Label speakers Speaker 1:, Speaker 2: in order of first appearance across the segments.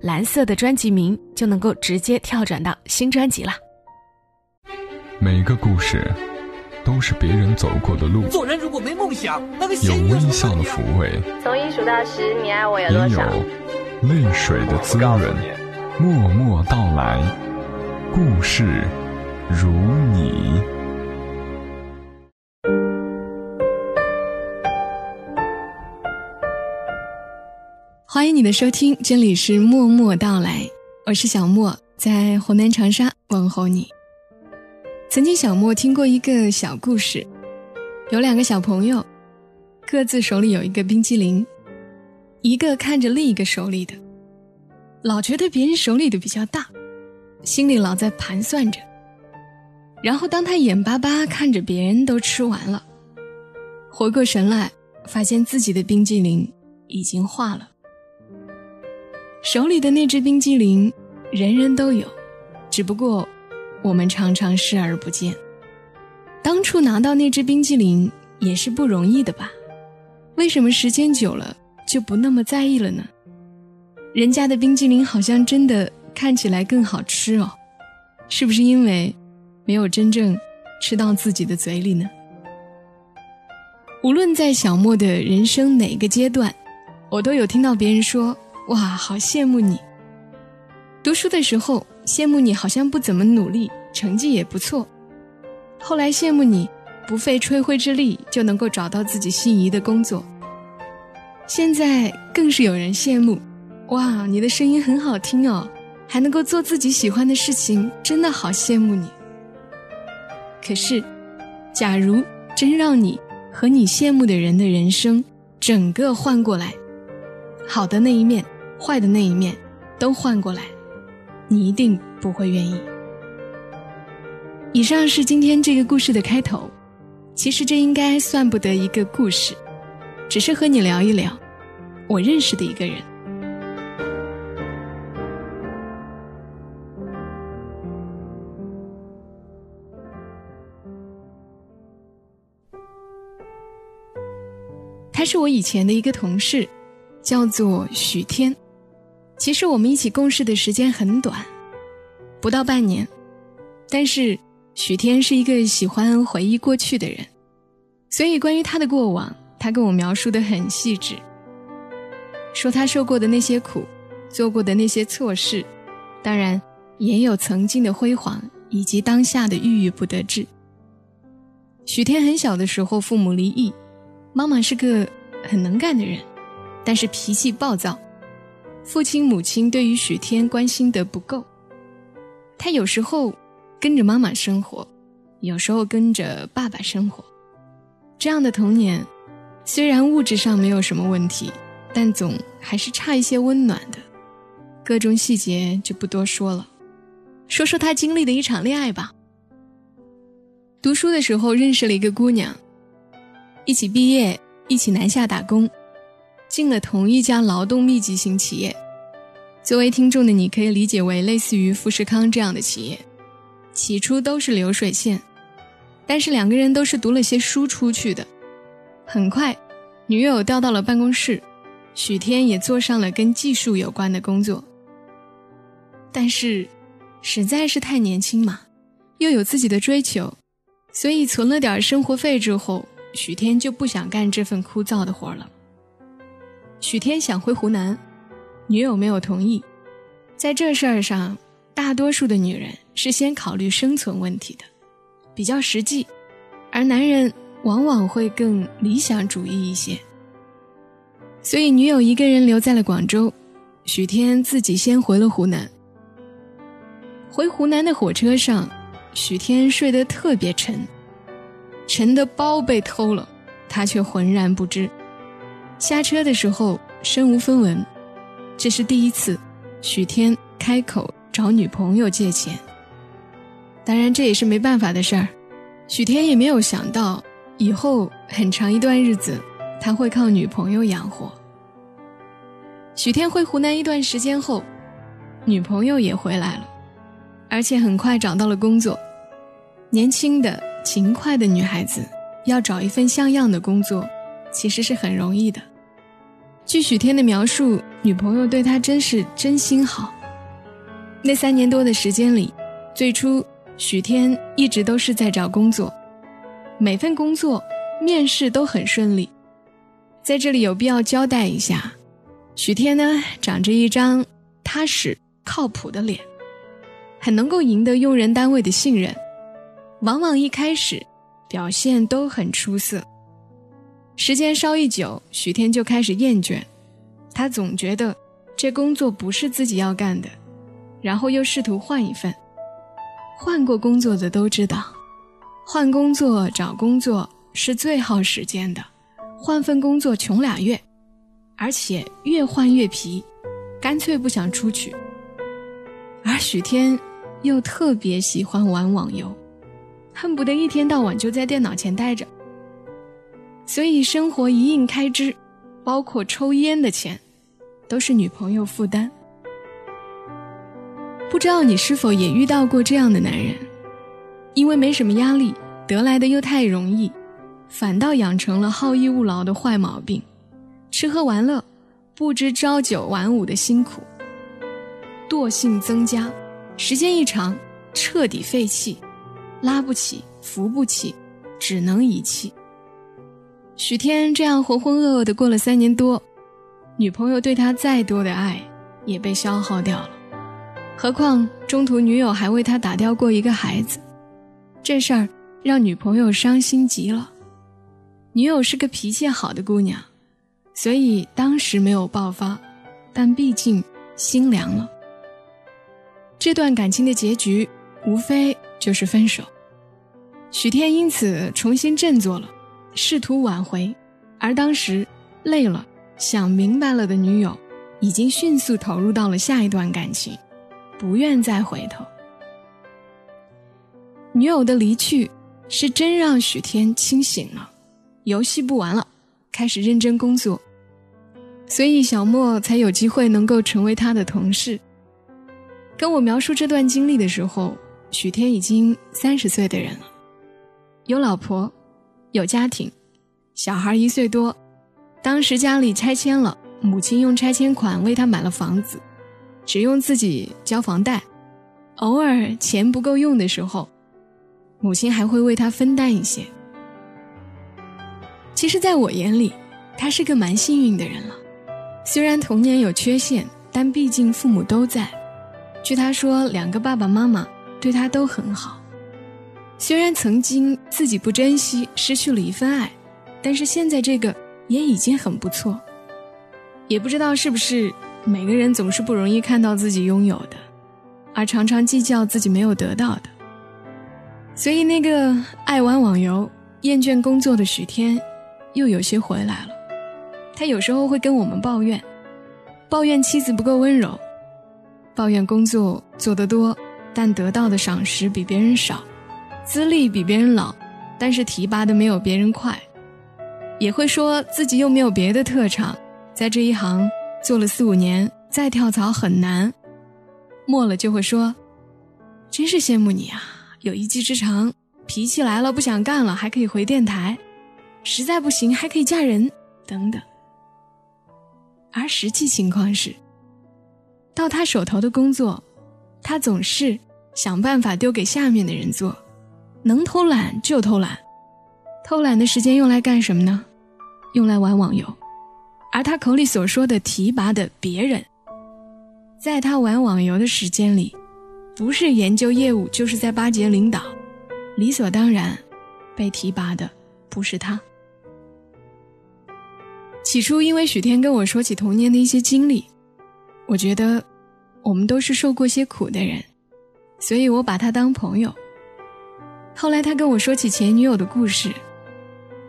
Speaker 1: 蓝色的专辑名就能够直接跳转到新专辑了。
Speaker 2: 每个故事都是别人走过的路。
Speaker 3: 做人如果没梦想，那个
Speaker 2: 有微笑的抚慰，
Speaker 4: 从一数到十，你爱我有多少？
Speaker 2: 也有泪水的滋润。默默到来，故事如你。
Speaker 1: 欢迎你的收听，这里是默默到来，我是小莫，在湖南长沙问候你。曾经小莫听过一个小故事，有两个小朋友，各自手里有一个冰激凌，一个看着另一个手里的，老觉得别人手里的比较大，心里老在盘算着。然后当他眼巴巴看着别人都吃完了，回过神来，发现自己的冰激凌已经化了。手里的那只冰激凌，人人都有，只不过我们常常视而不见。当初拿到那只冰激凌也是不容易的吧？为什么时间久了就不那么在意了呢？人家的冰激凌好像真的看起来更好吃哦，是不是因为没有真正吃到自己的嘴里呢？无论在小莫的人生哪个阶段，我都有听到别人说。哇，好羡慕你！读书的时候羡慕你好像不怎么努力，成绩也不错。后来羡慕你不费吹灰之力就能够找到自己心仪的工作。现在更是有人羡慕，哇，你的声音很好听哦，还能够做自己喜欢的事情，真的好羡慕你。可是，假如真让你和你羡慕的人的人生整个换过来，好的那一面。坏的那一面，都换过来，你一定不会愿意。以上是今天这个故事的开头，其实这应该算不得一个故事，只是和你聊一聊我认识的一个人。他是我以前的一个同事，叫做许天。其实我们一起共事的时间很短，不到半年，但是许天是一个喜欢回忆过去的人，所以关于他的过往，他跟我描述的很细致，说他受过的那些苦，做过的那些错事，当然也有曾经的辉煌以及当下的郁郁不得志。许天很小的时候父母离异，妈妈是个很能干的人，但是脾气暴躁。父亲母亲对于许天关心的不够，他有时候跟着妈妈生活，有时候跟着爸爸生活。这样的童年，虽然物质上没有什么问题，但总还是差一些温暖的。各种细节就不多说了，说说他经历的一场恋爱吧。读书的时候认识了一个姑娘，一起毕业，一起南下打工。进了同一家劳动密集型企业，作为听众的你可以理解为类似于富士康这样的企业。起初都是流水线，但是两个人都是读了些书出去的。很快，女友调到了办公室，许天也做上了跟技术有关的工作。但是，实在是太年轻嘛，又有自己的追求，所以存了点生活费之后，许天就不想干这份枯燥的活了。许天想回湖南，女友没有同意。在这事儿上，大多数的女人是先考虑生存问题的，比较实际，而男人往往会更理想主义一些。所以，女友一个人留在了广州，许天自己先回了湖南。回湖南的火车上，许天睡得特别沉，沉的包被偷了，他却浑然不知。下车的时候身无分文，这是第一次，许天开口找女朋友借钱。当然，这也是没办法的事儿。许天也没有想到，以后很长一段日子，他会靠女朋友养活。许天回湖南一段时间后，女朋友也回来了，而且很快找到了工作。年轻的、勤快的女孩子要找一份像样的工作，其实是很容易的。据许天的描述，女朋友对他真是真心好。那三年多的时间里，最初许天一直都是在找工作，每份工作面试都很顺利。在这里有必要交代一下，许天呢长着一张踏实靠谱的脸，很能够赢得用人单位的信任，往往一开始表现都很出色。时间稍一久，许天就开始厌倦，他总觉得这工作不是自己要干的，然后又试图换一份。换过工作的都知道，换工作找工作是最耗时间的，换份工作穷俩月，而且越换越皮，干脆不想出去。而许天又特别喜欢玩网游，恨不得一天到晚就在电脑前待着。所以生活一应开支，包括抽烟的钱，都是女朋友负担。不知道你是否也遇到过这样的男人？因为没什么压力，得来的又太容易，反倒养成了好逸恶劳的坏毛病，吃喝玩乐，不知朝九晚五的辛苦，惰性增加，时间一长，彻底废弃，拉不起，扶不起，只能遗弃。许天这样浑浑噩噩的过了三年多，女朋友对他再多的爱也被消耗掉了。何况中途女友还为他打掉过一个孩子，这事儿让女朋友伤心极了。女友是个脾气好的姑娘，所以当时没有爆发，但毕竟心凉了。这段感情的结局无非就是分手。许天因此重新振作了。试图挽回，而当时累了、想明白了的女友，已经迅速投入到了下一段感情，不愿再回头。女友的离去，是真让许天清醒了，游戏不玩了，开始认真工作。所以小莫才有机会能够成为他的同事。跟我描述这段经历的时候，许天已经三十岁的人了，有老婆。有家庭，小孩一岁多，当时家里拆迁了，母亲用拆迁款为他买了房子，只用自己交房贷，偶尔钱不够用的时候，母亲还会为他分担一些。其实，在我眼里，他是个蛮幸运的人了。虽然童年有缺陷，但毕竟父母都在。据他说，两个爸爸妈妈对他都很好。虽然曾经自己不珍惜，失去了一份爱，但是现在这个也已经很不错。也不知道是不是每个人总是不容易看到自己拥有的，而常常计较自己没有得到的。所以那个爱玩网游、厌倦工作的许天，又有些回来了。他有时候会跟我们抱怨，抱怨妻子不够温柔，抱怨工作做得多，但得到的赏识比别人少。资历比别人老，但是提拔的没有别人快，也会说自己又没有别的特长，在这一行做了四五年，再跳槽很难。末了就会说：“真是羡慕你啊，有一技之长，脾气来了不想干了还可以回电台，实在不行还可以嫁人等等。”而实际情况是，到他手头的工作，他总是想办法丢给下面的人做。能偷懒就偷懒，偷懒的时间用来干什么呢？用来玩网游。而他口里所说的提拔的别人，在他玩网游的时间里，不是研究业务，就是在巴结领导。理所当然，被提拔的不是他。起初，因为许天跟我说起童年的一些经历，我觉得我们都是受过些苦的人，所以我把他当朋友。后来他跟我说起前女友的故事，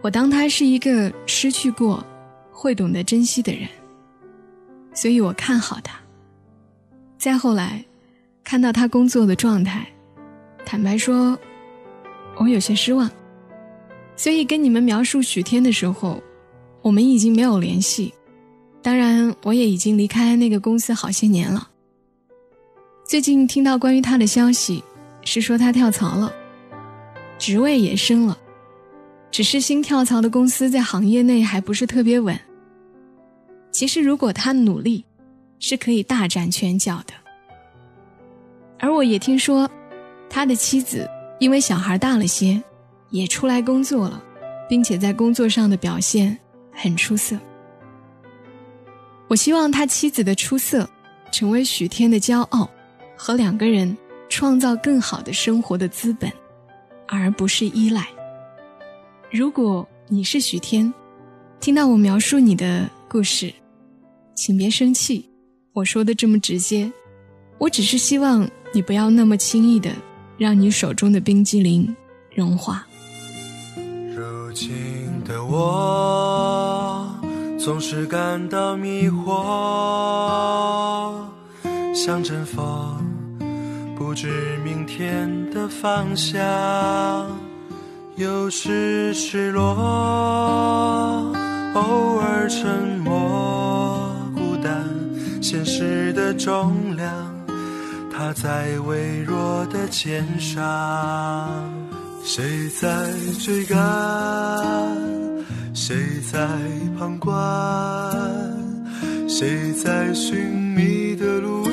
Speaker 1: 我当他是一个失去过、会懂得珍惜的人，所以我看好他。再后来，看到他工作的状态，坦白说，我有些失望。所以跟你们描述许天的时候，我们已经没有联系。当然，我也已经离开那个公司好些年了。最近听到关于他的消息，是说他跳槽了，职位也升了，只是新跳槽的公司在行业内还不是特别稳。其实，如果他努力，是可以大展拳脚的。而我也听说，他的妻子因为小孩大了些。也出来工作了，并且在工作上的表现很出色。我希望他妻子的出色成为许天的骄傲，和两个人创造更好的生活的资本，而不是依赖。如果你是许天，听到我描述你的故事，请别生气，我说的这么直接，我只是希望你不要那么轻易的让你手中的冰激凌融化。
Speaker 5: 如今的我总是感到迷惑，像阵风，不知明天的方向。有时失落，偶尔沉默，孤单，现实的重量，它在微弱的肩上。谁在追赶？谁在旁观？谁在寻觅的路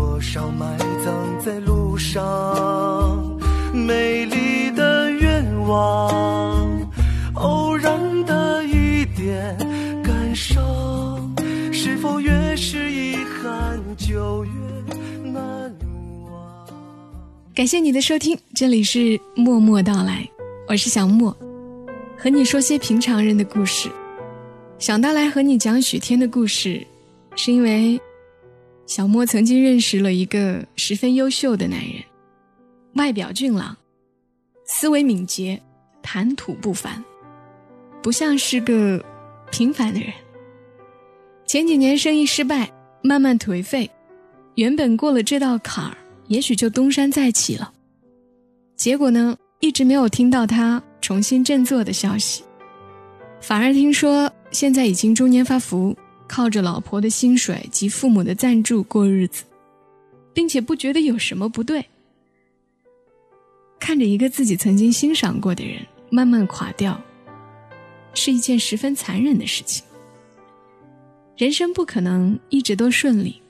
Speaker 5: 多少埋葬在路上？美丽的愿望，偶然的一点感伤，是否越是遗憾就越难忘？
Speaker 1: 感谢你的收听，这里是默默到来，我是小莫，和你说些平常人的故事。想到来和你讲许天的故事，是因为小莫曾经认识了一个十分优秀的男人，外表俊朗，思维敏捷，谈吐不凡，不像是个平凡的人。前几年生意失败，慢慢颓废，原本过了这道坎儿。也许就东山再起了。结果呢，一直没有听到他重新振作的消息，反而听说现在已经中年发福，靠着老婆的薪水及父母的赞助过日子，并且不觉得有什么不对。看着一个自己曾经欣赏过的人慢慢垮掉，是一件十分残忍的事情。人生不可能一直都顺利，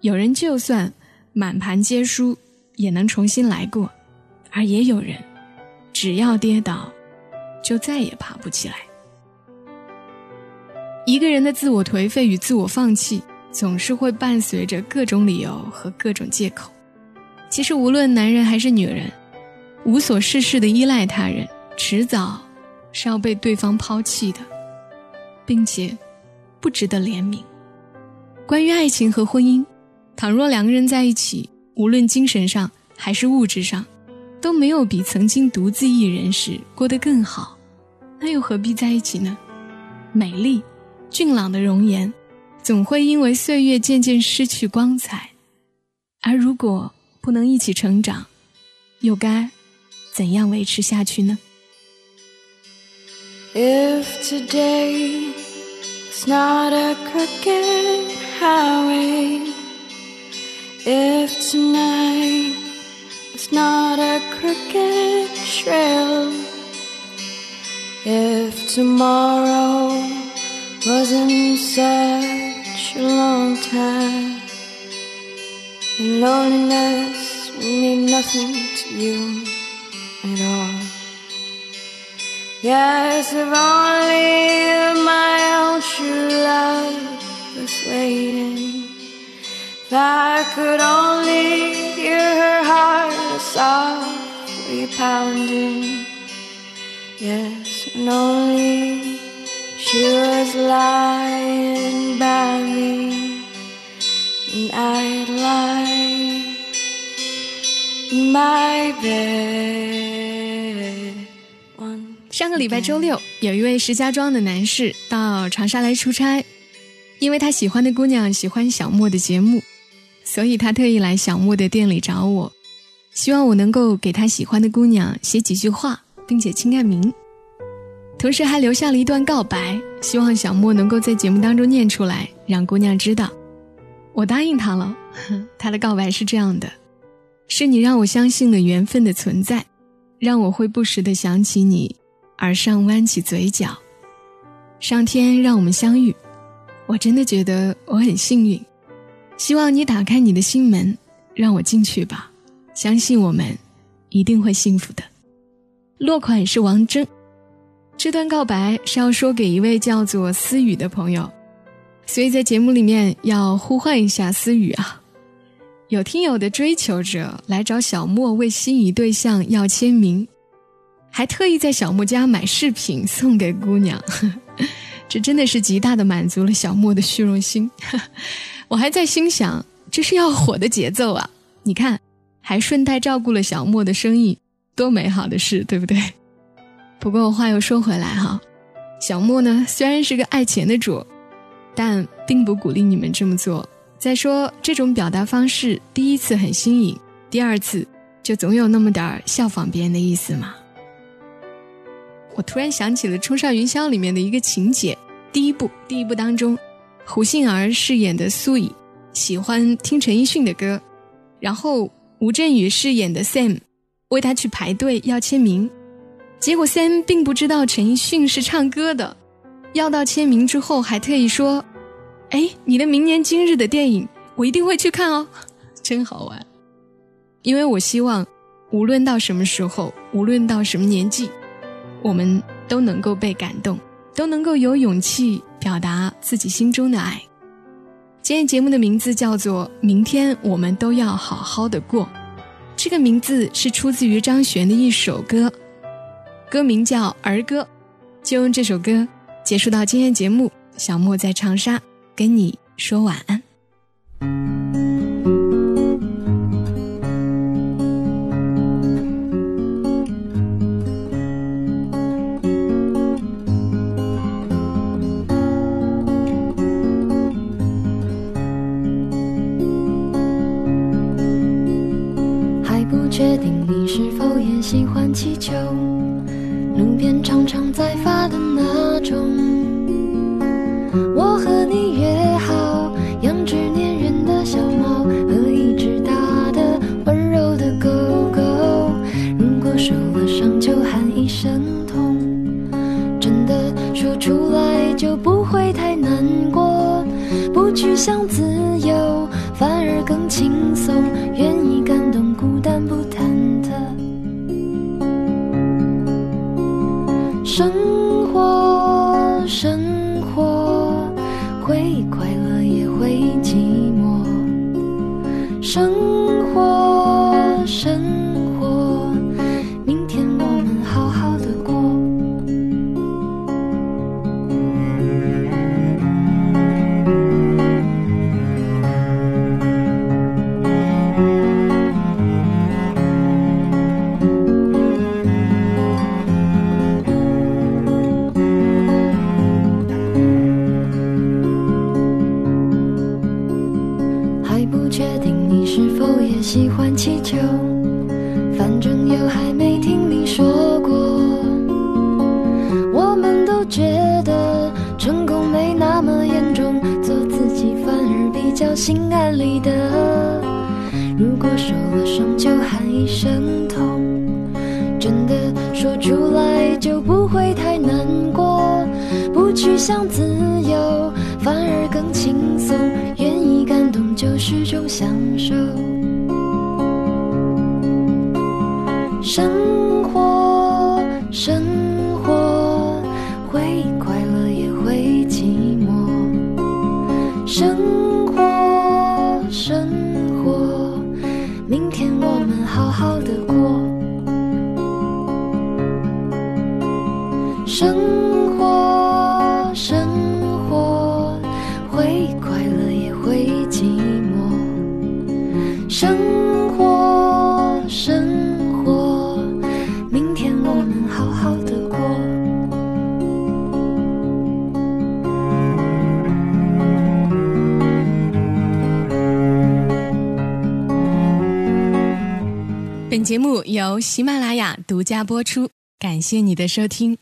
Speaker 1: 有人就算。满盘皆输也能重新来过，而也有人，只要跌倒，就再也爬不起来。一个人的自我颓废与自我放弃，总是会伴随着各种理由和各种借口。其实，无论男人还是女人，无所事事的依赖他人，迟早是要被对方抛弃的，并且不值得怜悯。关于爱情和婚姻。倘若两个人在一起，无论精神上还是物质上，都没有比曾经独自一人时过得更好，那又何必在一起呢？美丽、俊朗的容颜，总会因为岁月渐渐失去光彩，而如果不能一起成长，又该怎样维持下去呢
Speaker 6: ？If today is not a crooked highway. If tonight is not a crooked trail, if tomorrow wasn't such a long time, loneliness mean nothing to you at all. Yes, if only my own true love was waiting. If I could only hear her heart softly pounding. Yes, and only she was lying by me, and I'd lie in my bed. One
Speaker 1: 上个礼拜周六，有一位石家庄的男士到长沙来出差，因为他喜欢的姑娘喜欢小莫的节目，所以他特意来小莫的店里找我，希望我能够给他喜欢的姑娘写几句话，并且签个名，同时还留下了一段告白，希望小莫能够在节目当中念出来，让姑娘知道。我答应他了，他的告白是这样的：是你让我相信了缘分的存在，让我会不时的想起你。而上弯起嘴角，上天让我们相遇，我真的觉得我很幸运。希望你打开你的心门，让我进去吧。相信我们一定会幸福的。落款是王铮，这段告白是要说给一位叫做思雨的朋友，所以在节目里面要呼唤一下思雨啊。有听友的追求者来找小莫为心仪对象要签名。还特意在小莫家买饰品送给姑娘，这真的是极大的满足了小莫的虚荣心。我还在心想，这是要火的节奏啊！你看，还顺带照顾了小莫的生意，多美好的事，对不对？不过话又说回来哈，小莫呢虽然是个爱钱的主，但并不鼓励你们这么做。再说，这种表达方式，第一次很新颖，第二次就总有那么点儿效仿别人的意思嘛。我突然想起了《冲上云霄》里面的一个情节，第一部第一部当中，胡杏儿饰演的苏乙喜欢听陈奕迅的歌，然后吴镇宇饰演的 Sam 为他去排队要签名，结果 Sam 并不知道陈奕迅是唱歌的，要到签名之后还特意说：“哎，你的明年今日的电影我一定会去看哦，真好玩。”因为我希望，无论到什么时候，无论到什么年纪。我们都能够被感动，都能够有勇气表达自己心中的爱。今天节目的名字叫做《明天我们都要好好的过》，这个名字是出自于张悬的一首歌，歌名叫《儿歌》。就用这首歌结束到今天节目。小莫在长沙跟你说晚安。
Speaker 6: 确定你是否也喜欢气球，的那种。我和你约好，养只粘人的小猫和一只大的温柔的狗狗。如果受了伤就喊一声痛，真的说出来就不会太难过。不去想自由，反而更轻松，愿觉得成功没那么严重，做自己反而比较心安理得。如果受了伤就喊一声痛，真的说出来就不会太难过。不去想自由，反而更轻松。愿意感动就是种享受。
Speaker 1: 由喜马拉雅独家播出，感谢你的收听。